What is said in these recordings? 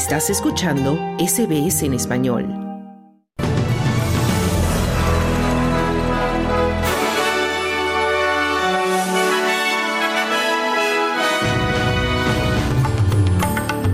Estás escuchando SBS en español.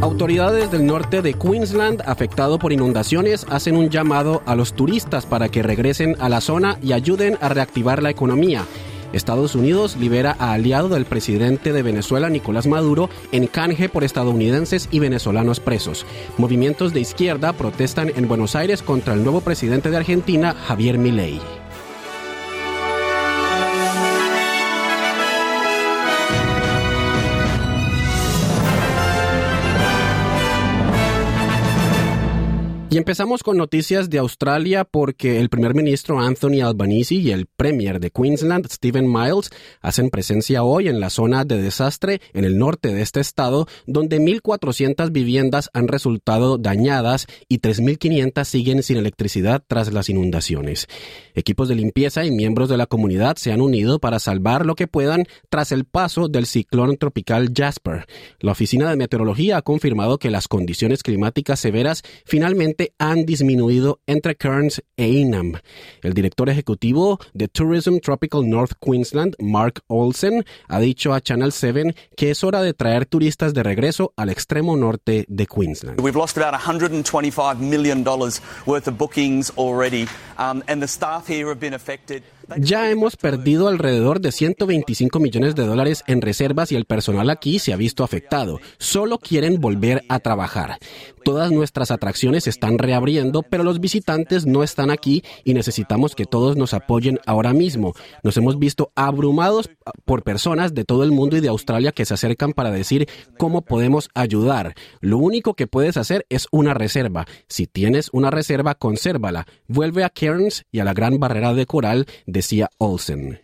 Autoridades del norte de Queensland, afectado por inundaciones, hacen un llamado a los turistas para que regresen a la zona y ayuden a reactivar la economía. Estados Unidos libera a aliado del presidente de Venezuela, Nicolás Maduro, en canje por estadounidenses y venezolanos presos. Movimientos de izquierda protestan en Buenos Aires contra el nuevo presidente de Argentina, Javier Milei. Y empezamos con noticias de Australia porque el primer ministro Anthony Albanese y el premier de Queensland Stephen Miles hacen presencia hoy en la zona de desastre en el norte de este estado, donde 1.400 viviendas han resultado dañadas y 3.500 siguen sin electricidad tras las inundaciones. Equipos de limpieza y miembros de la comunidad se han unido para salvar lo que puedan tras el paso del ciclón tropical Jasper. La Oficina de Meteorología ha confirmado que las condiciones climáticas severas finalmente han disminuido entre Cairns e Inam. El director ejecutivo de Tourism Tropical North Queensland, Mark Olsen, ha dicho a Channel 7 que es hora de traer turistas de regreso al extremo norte de Queensland. We've lost about 125 million dollars worth of bookings already, um, and the staff here have been affected. Ya hemos perdido alrededor de 125 millones de dólares en reservas y el personal aquí se ha visto afectado. Solo quieren volver a trabajar. Todas nuestras atracciones están reabriendo, pero los visitantes no están aquí y necesitamos que todos nos apoyen ahora mismo. Nos hemos visto abrumados por personas de todo el mundo y de Australia que se acercan para decir cómo podemos ayudar. Lo único que puedes hacer es una reserva. Si tienes una reserva, consérvala. Vuelve a Cairns y a la Gran Barrera de Coral decía Olsen.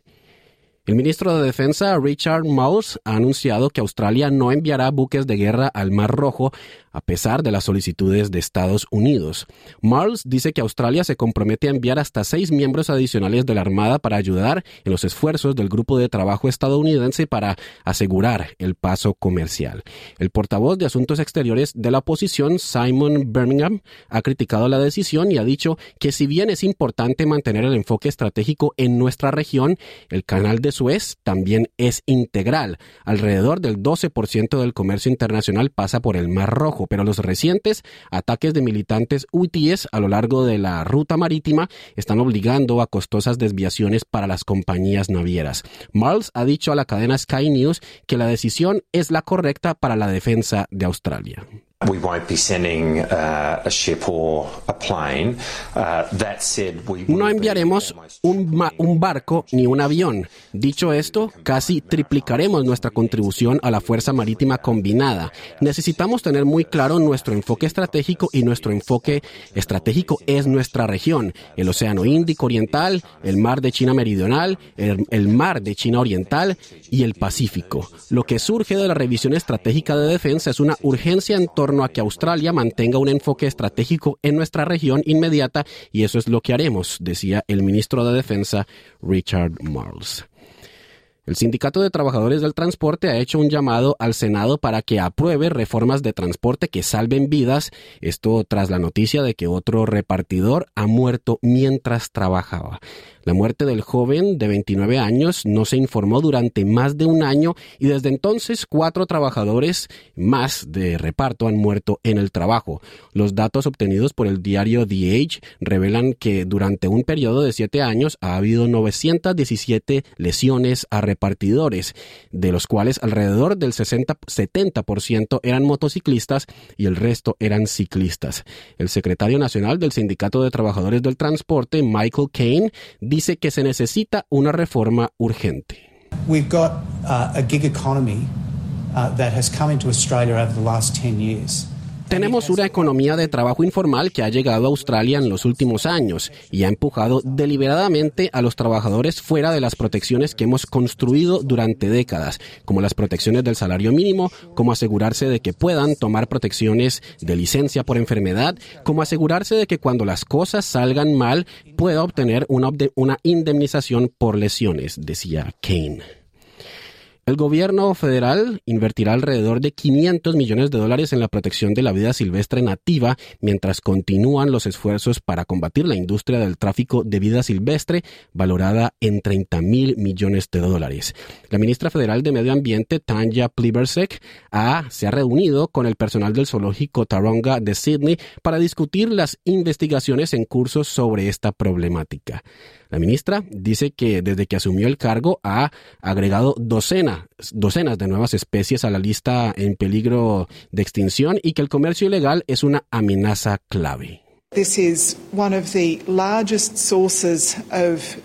El ministro de Defensa Richard Marles ha anunciado que Australia no enviará buques de guerra al Mar Rojo a pesar de las solicitudes de Estados Unidos. Marles dice que Australia se compromete a enviar hasta seis miembros adicionales de la Armada para ayudar en los esfuerzos del grupo de trabajo estadounidense para asegurar el paso comercial. El portavoz de Asuntos Exteriores de la oposición, Simon Birmingham, ha criticado la decisión y ha dicho que si bien es importante mantener el enfoque estratégico en nuestra región, el canal de Suez también es integral. Alrededor del 12% del comercio internacional pasa por el Mar Rojo pero los recientes ataques de militantes hutíes a lo largo de la ruta marítima están obligando a costosas desviaciones para las compañías navieras. Marles ha dicho a la cadena Sky News que la decisión es la correcta para la defensa de Australia. No enviaremos un, un, barco ni un avión. Dicho esto, casi triplicaremos nuestra contribución a la Fuerza Marítima Combinada. Necesitamos tener muy claro nuestro enfoque estratégico y nuestro enfoque estratégico es nuestra región, el Océano Índico Oriental, el Mar de China Meridional, el, el Mar de China Oriental y el Pacífico. Lo que surge de la revisión estratégica de defensa es una urgencia en torno a que Australia mantenga un enfoque estratégico en nuestra región inmediata y eso es lo que haremos, decía el ministro de Defensa Richard Marles. El Sindicato de Trabajadores del Transporte ha hecho un llamado al Senado para que apruebe reformas de transporte que salven vidas, esto tras la noticia de que otro repartidor ha muerto mientras trabajaba. La muerte del joven de 29 años no se informó durante más de un año y desde entonces cuatro trabajadores más de reparto han muerto en el trabajo. Los datos obtenidos por el diario The Age revelan que durante un periodo de siete años ha habido 917 lesiones a repartidores, de los cuales alrededor del 60, 70% eran motociclistas y el resto eran ciclistas. El secretario nacional del Sindicato de Trabajadores del Transporte, Michael Kane, dice que se necesita una reforma urgente. We've got uh, a gig economy uh, that has come into Australia over the last 10 years. Tenemos una economía de trabajo informal que ha llegado a Australia en los últimos años y ha empujado deliberadamente a los trabajadores fuera de las protecciones que hemos construido durante décadas, como las protecciones del salario mínimo, como asegurarse de que puedan tomar protecciones de licencia por enfermedad, como asegurarse de que cuando las cosas salgan mal pueda obtener una, indemnización por lesiones, decía Kane. El gobierno federal invertirá alrededor de 500 millones de dólares en la protección de la vida silvestre nativa mientras continúan los esfuerzos para combatir la industria del tráfico de vida silvestre valorada en 30 mil millones de dólares. La ministra federal de Medio Ambiente, Tanya Plibersek, se ha reunido con el personal del zoológico Taronga de Sydney para discutir las investigaciones en curso sobre esta problemática. La ministra dice que desde que asumió el cargo ha agregado docenas, docenas de nuevas especies a la lista en peligro de extinción y que el comercio ilegal es una amenaza clave. This is one of the largest sources of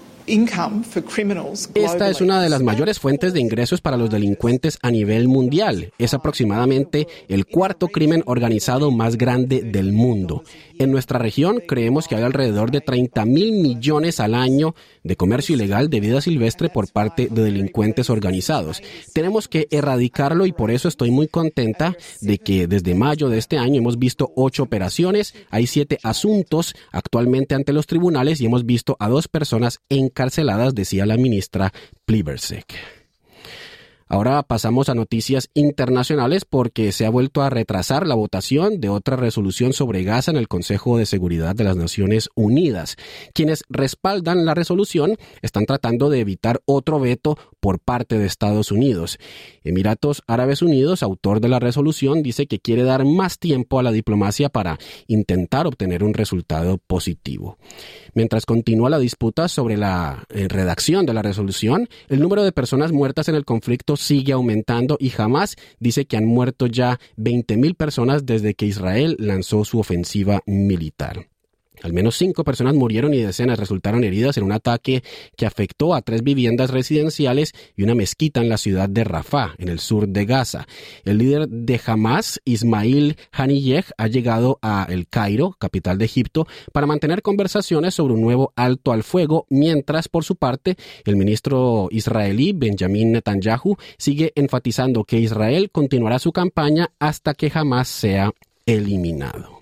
esta es una de las mayores fuentes de ingresos para los delincuentes a nivel mundial. Es aproximadamente el cuarto crimen organizado más grande del mundo. En nuestra región creemos que hay alrededor de 30 mil millones al año de comercio ilegal de vida silvestre por parte de delincuentes organizados. Tenemos que erradicarlo y por eso estoy muy contenta de que desde mayo de este año hemos visto ocho operaciones, hay siete asuntos actualmente ante los tribunales y hemos visto a dos personas encarceladas, decía la ministra Plibersek. Ahora pasamos a noticias internacionales porque se ha vuelto a retrasar la votación de otra resolución sobre Gaza en el Consejo de Seguridad de las Naciones Unidas. Quienes respaldan la resolución están tratando de evitar otro veto por parte de Estados Unidos. Emiratos Árabes Unidos, autor de la resolución, dice que quiere dar más tiempo a la diplomacia para intentar obtener un resultado positivo. Mientras continúa la disputa sobre la eh, redacción de la resolución, el número de personas muertas en el conflicto sigue aumentando y jamás dice que han muerto ya 20.000 personas desde que Israel lanzó su ofensiva militar. Al menos cinco personas murieron y decenas resultaron heridas en un ataque que afectó a tres viviendas residenciales y una mezquita en la ciudad de Rafah, en el sur de Gaza. El líder de Hamas, Ismail Haniyeh, ha llegado a El Cairo, capital de Egipto, para mantener conversaciones sobre un nuevo alto al fuego, mientras, por su parte, el ministro israelí Benjamin Netanyahu sigue enfatizando que Israel continuará su campaña hasta que Hamas sea eliminado.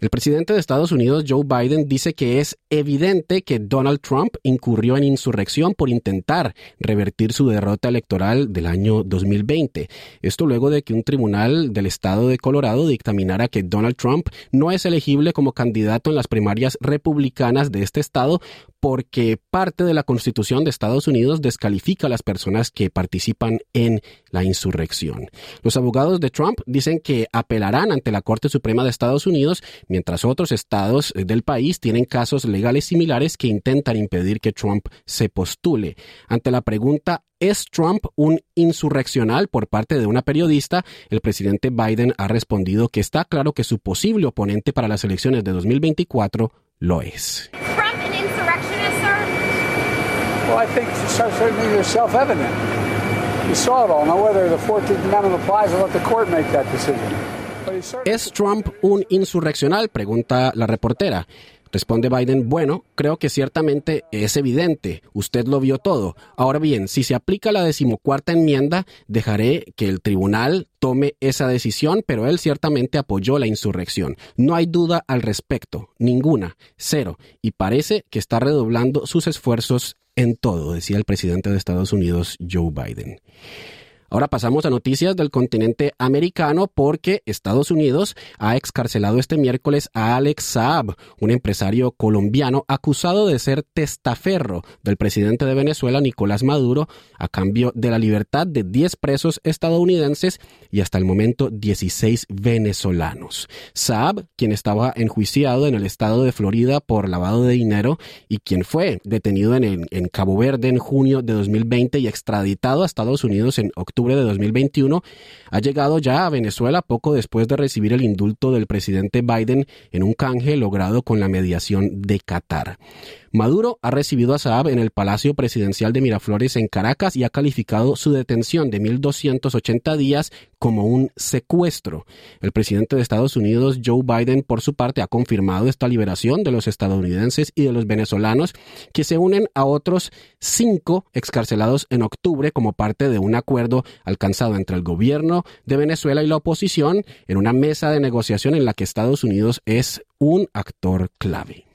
El presidente de Estados Unidos, Joe Biden, dice que es evidente que Donald Trump incurrió en insurrección por intentar revertir su derrota electoral del año 2020. Esto luego de que un tribunal del estado de Colorado dictaminara que Donald Trump no es elegible como candidato en las primarias republicanas de este estado porque parte de la Constitución de Estados Unidos descalifica a las personas que participan en la insurrección. Los abogados de Trump dicen que apelarán ante la Corte Suprema de Estados Unidos, mientras otros estados del país tienen casos legales similares que intentan impedir que Trump se postule. Ante la pregunta ¿Es Trump un insurreccional por parte de una periodista? El presidente Biden ha respondido que está claro que su posible oponente para las elecciones de 2024 lo es. Well, I think certainly are self-evident. You saw it all. Now, whether the 14th Amendment applies, I'll let the court make that decision. ¿Es Trump un insurreccional? Pregunta la reportera. Responde Biden, bueno, creo que ciertamente es evidente, usted lo vio todo. Ahora bien, si se aplica la decimocuarta enmienda, dejaré que el tribunal tome esa decisión, pero él ciertamente apoyó la insurrección. No hay duda al respecto, ninguna, cero, y parece que está redoblando sus esfuerzos en todo, decía el presidente de Estados Unidos, Joe Biden. Ahora pasamos a noticias del continente americano porque Estados Unidos ha excarcelado este miércoles a Alex Saab, un empresario colombiano acusado de ser testaferro del presidente de Venezuela, Nicolás Maduro, a cambio de la libertad de 10 presos estadounidenses y hasta el momento 16 venezolanos. Saab, quien estaba enjuiciado en el estado de Florida por lavado de dinero y quien fue detenido en, en Cabo Verde en junio de 2020 y extraditado a Estados Unidos en octubre de 2021, ha llegado ya a Venezuela poco después de recibir el indulto del presidente Biden en un canje logrado con la mediación de Qatar. Maduro ha recibido a Saab en el Palacio Presidencial de Miraflores en Caracas y ha calificado su detención de 1.280 días como un secuestro. El presidente de Estados Unidos, Joe Biden, por su parte, ha confirmado esta liberación de los estadounidenses y de los venezolanos que se unen a otros cinco excarcelados en octubre como parte de un acuerdo alcanzado entre el gobierno de Venezuela y la oposición en una mesa de negociación en la que Estados Unidos es un actor clave.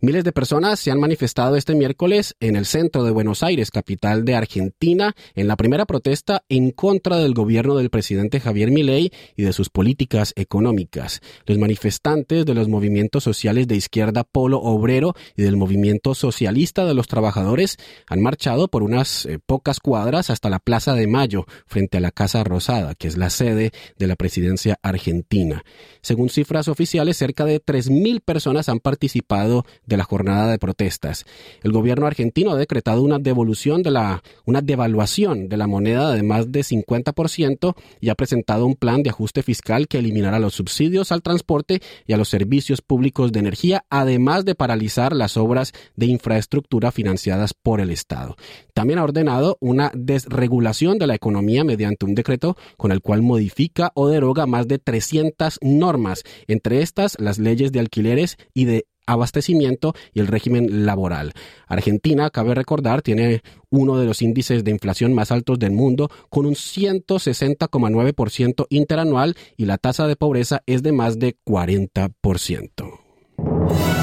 Miles de personas se han manifestado este miércoles en el centro de Buenos Aires, capital de Argentina, en la primera protesta en contra del gobierno del presidente Javier Milei y de sus políticas económicas. Los manifestantes de los movimientos sociales de izquierda Polo Obrero y del movimiento socialista de los trabajadores han marchado por unas eh, pocas cuadras hasta la Plaza de Mayo, frente a la Casa Rosada, que es la sede de la presidencia argentina. Según cifras oficiales, cerca de 3.000 personas han participado de la jornada de protestas. El gobierno argentino ha decretado una devolución de la, una devaluación de la moneda de más de 50% y ha presentado un plan de ajuste fiscal que eliminará los subsidios al transporte y a los servicios públicos de energía, además de paralizar las obras de infraestructura financiadas por el Estado. También ha ordenado una desregulación de la economía mediante un decreto con el cual modifica o deroga más de 300 normas, entre estas las leyes de alquileres y de abastecimiento y el régimen laboral. Argentina, cabe recordar, tiene uno de los índices de inflación más altos del mundo, con un 160,9% interanual y la tasa de pobreza es de más de 40%.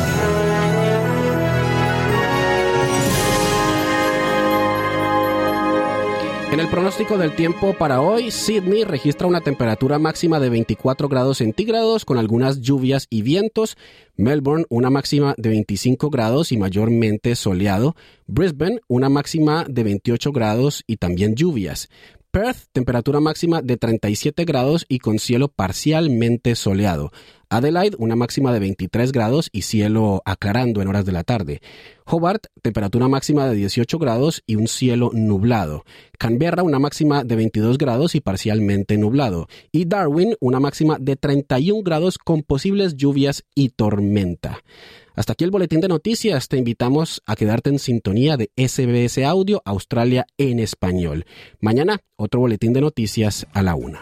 En el pronóstico del tiempo para hoy, Sydney registra una temperatura máxima de 24 grados centígrados con algunas lluvias y vientos. Melbourne, una máxima de 25 grados y mayormente soleado. Brisbane, una máxima de 28 grados y también lluvias. Perth, temperatura máxima de 37 grados y con cielo parcialmente soleado. Adelaide, una máxima de 23 grados y cielo aclarando en horas de la tarde. Hobart, temperatura máxima de 18 grados y un cielo nublado. Canberra, una máxima de 22 grados y parcialmente nublado. Y Darwin, una máxima de 31 grados con posibles lluvias y tormenta. Hasta aquí el boletín de noticias. Te invitamos a quedarte en sintonía de SBS Audio Australia en español. Mañana, otro boletín de noticias a la una.